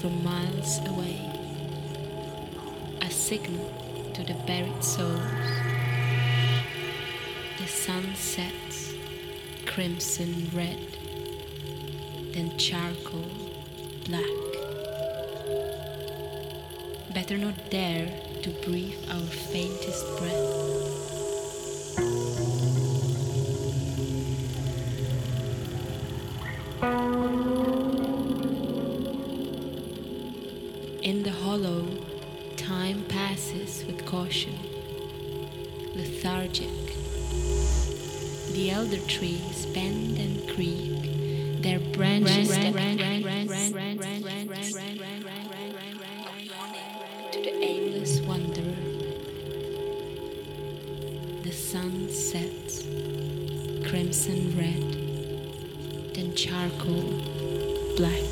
from miles away. A signal to the buried souls. The sun sets crimson red, then charcoal black. Better not dare to breathe our faintest breath. In the hollow, time passes with caution, lethargic. The elder trees bend and creak, their branches to the aimless wanderer. The sun sets, crimson red, then charcoal black.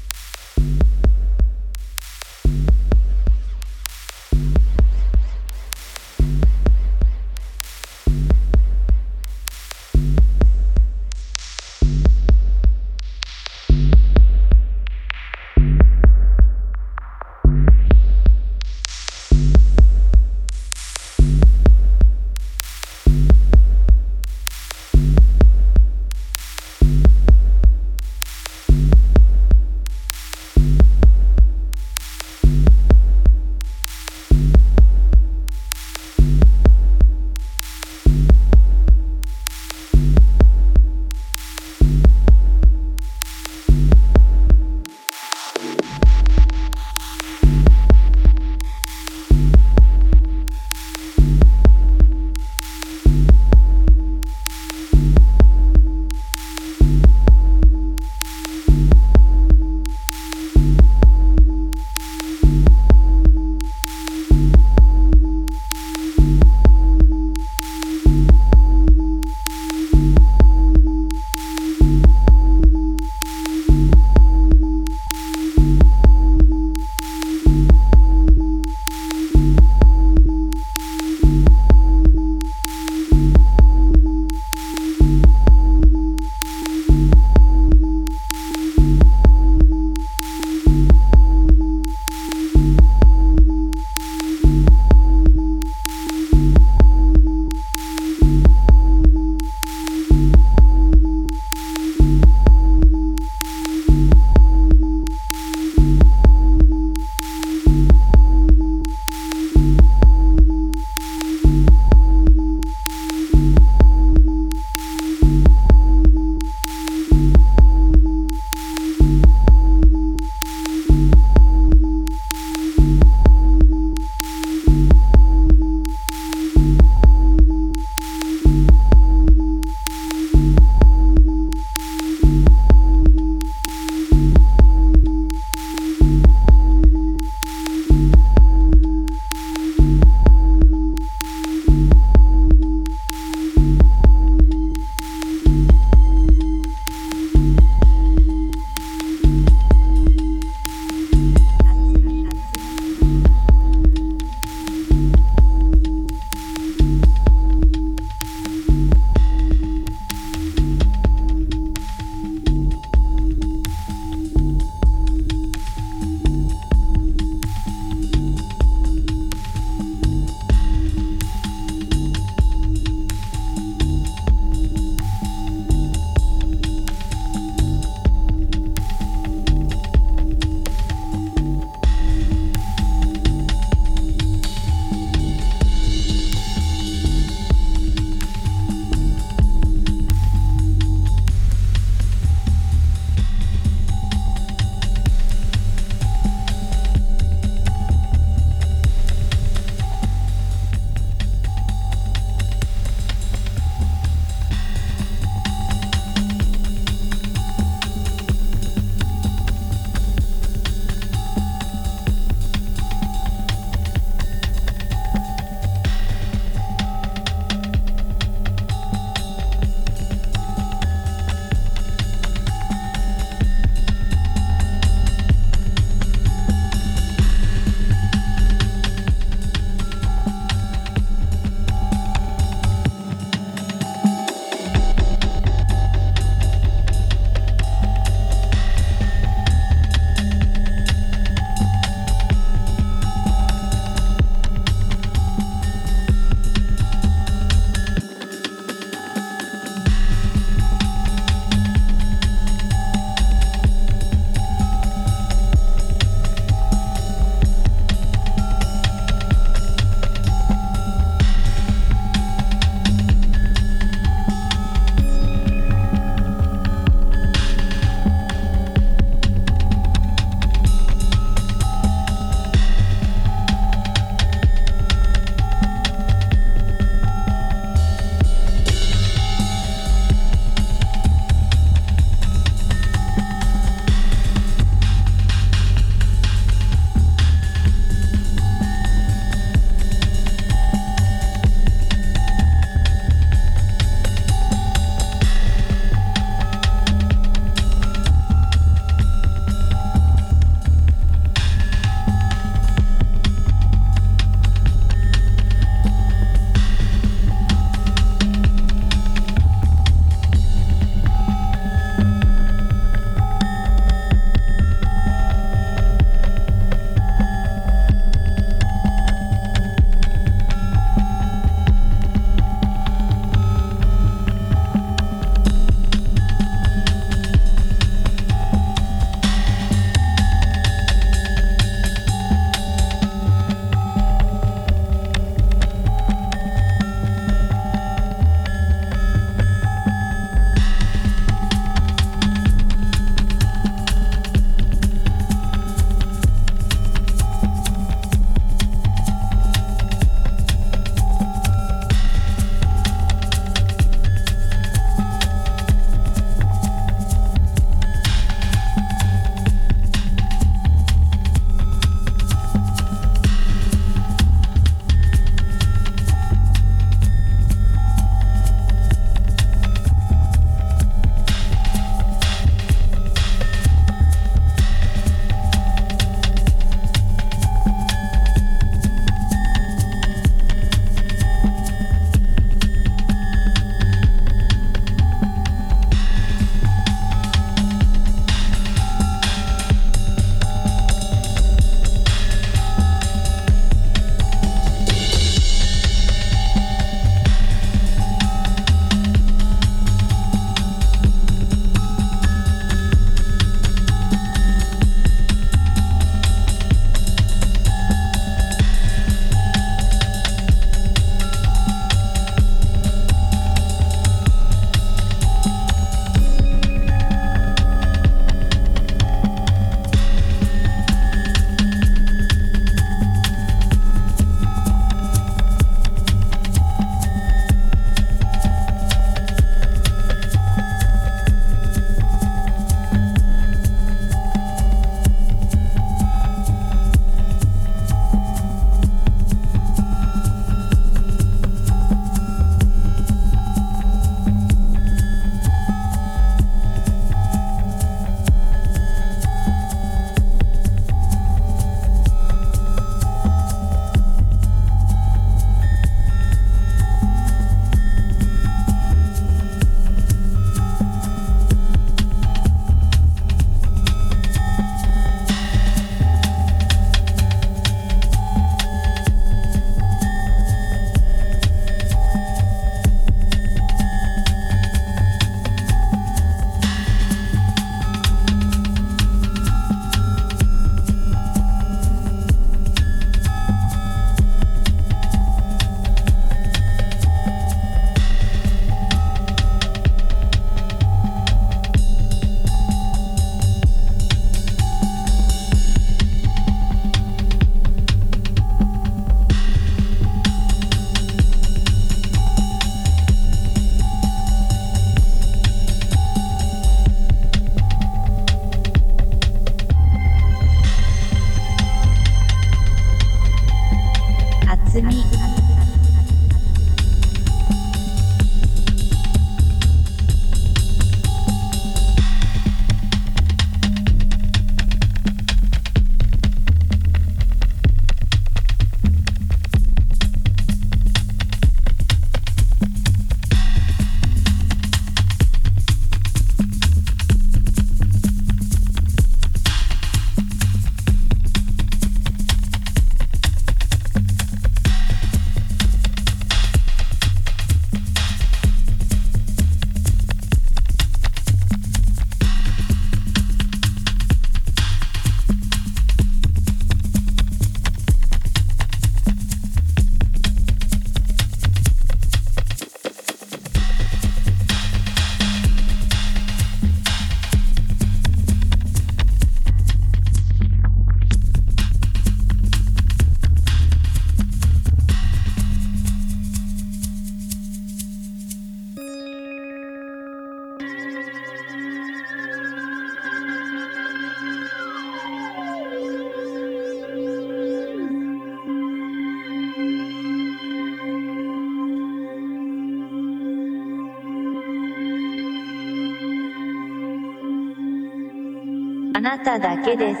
なただけです」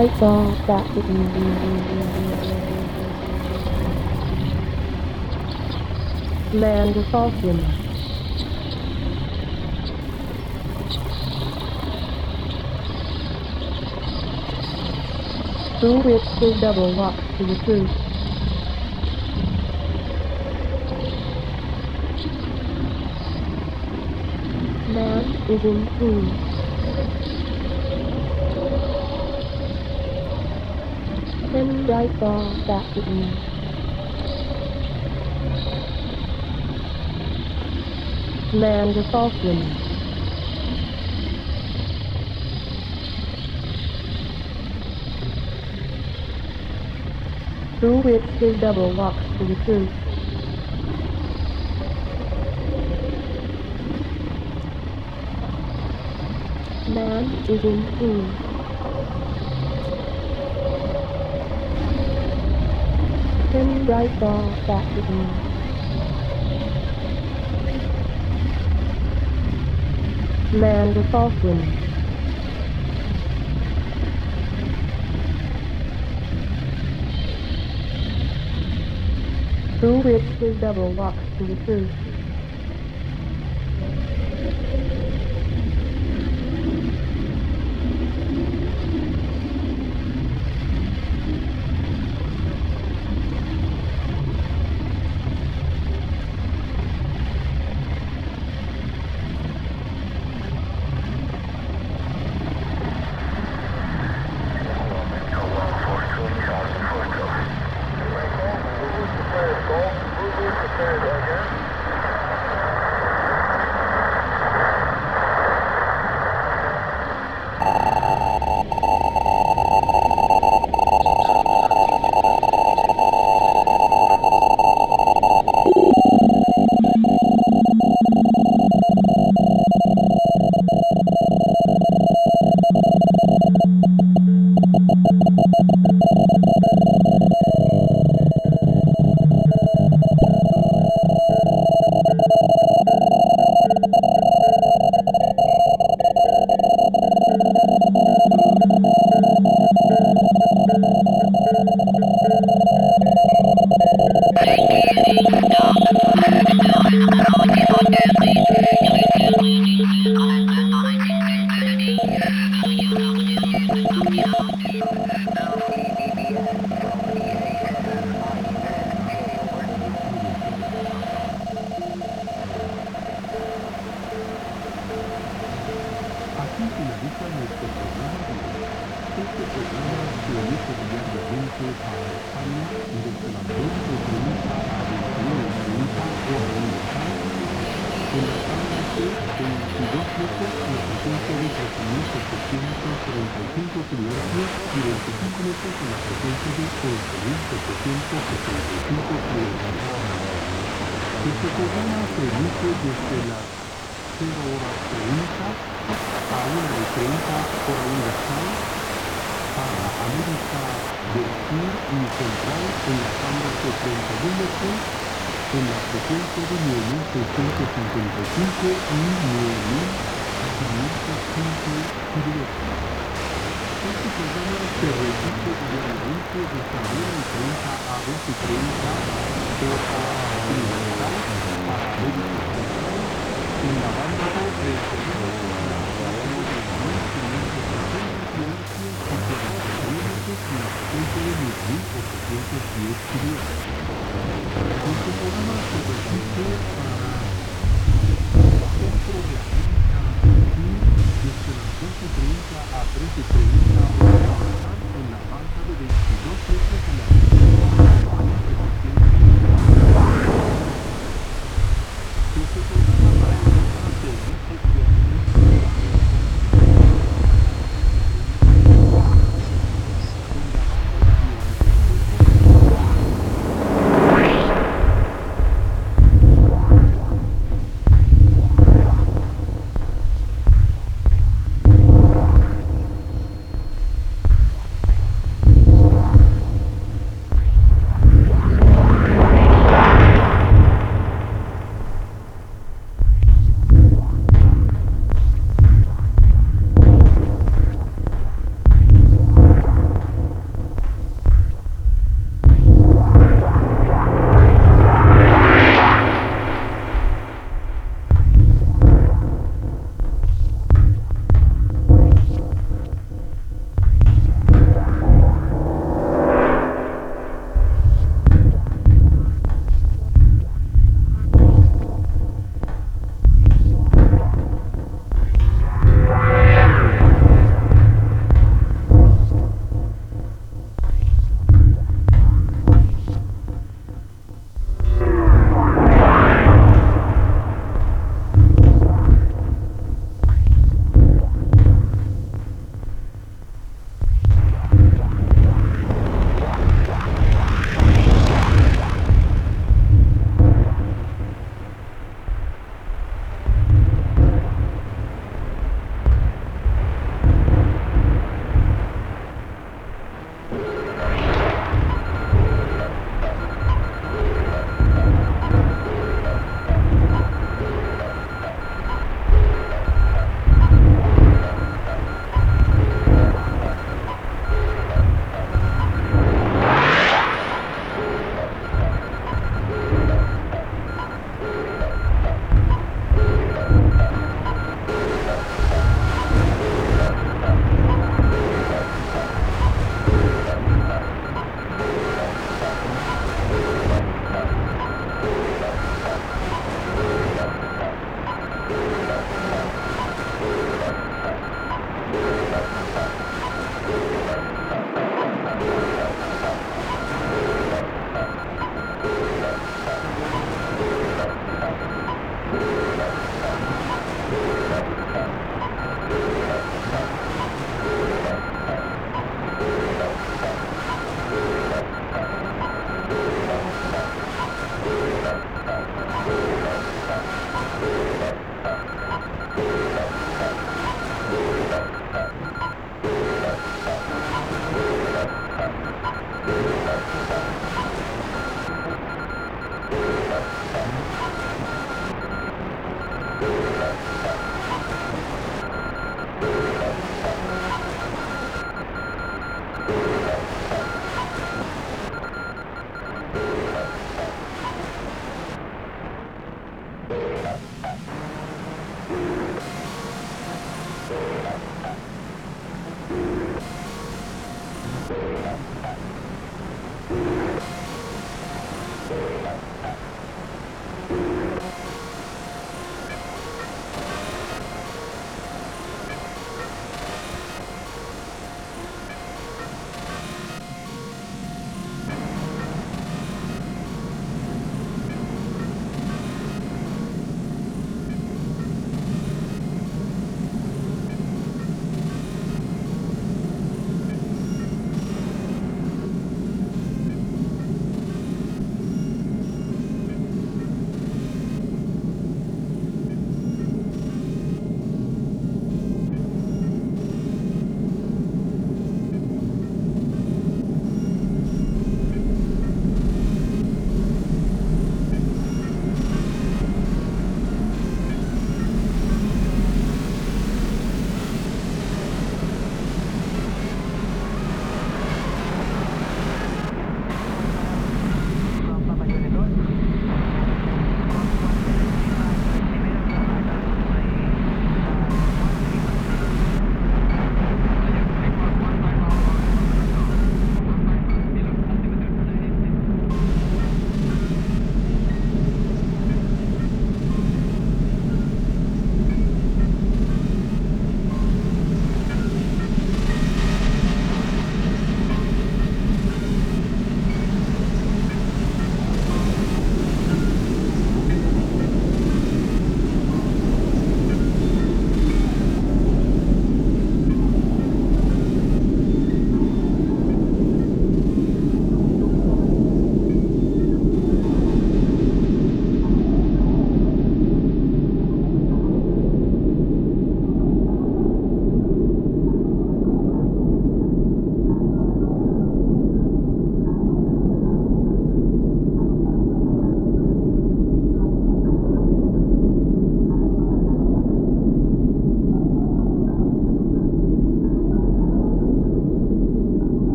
I thought that would be land of Falcon. Through which the double locked to the truth. Man is in peace. all that it means. Man with all women. Through which his double walks to the truth. Man is in tune. right ball back to me. Land of Falkland. Who whips his double walks to the truth.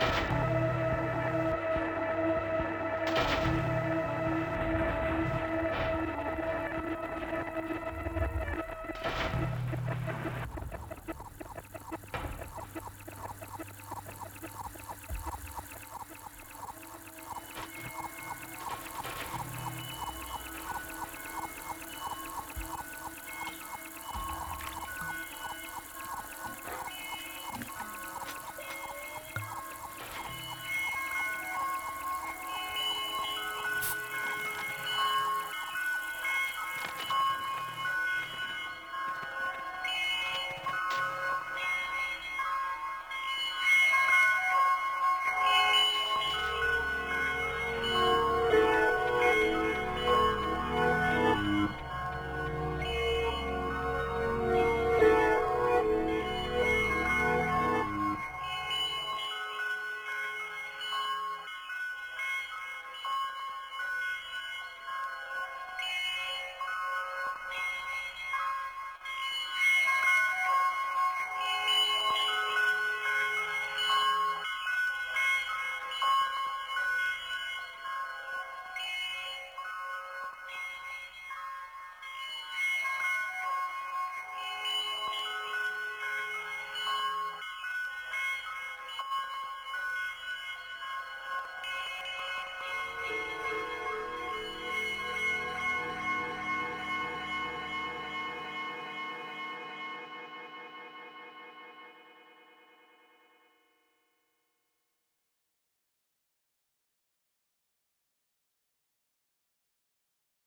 Aa,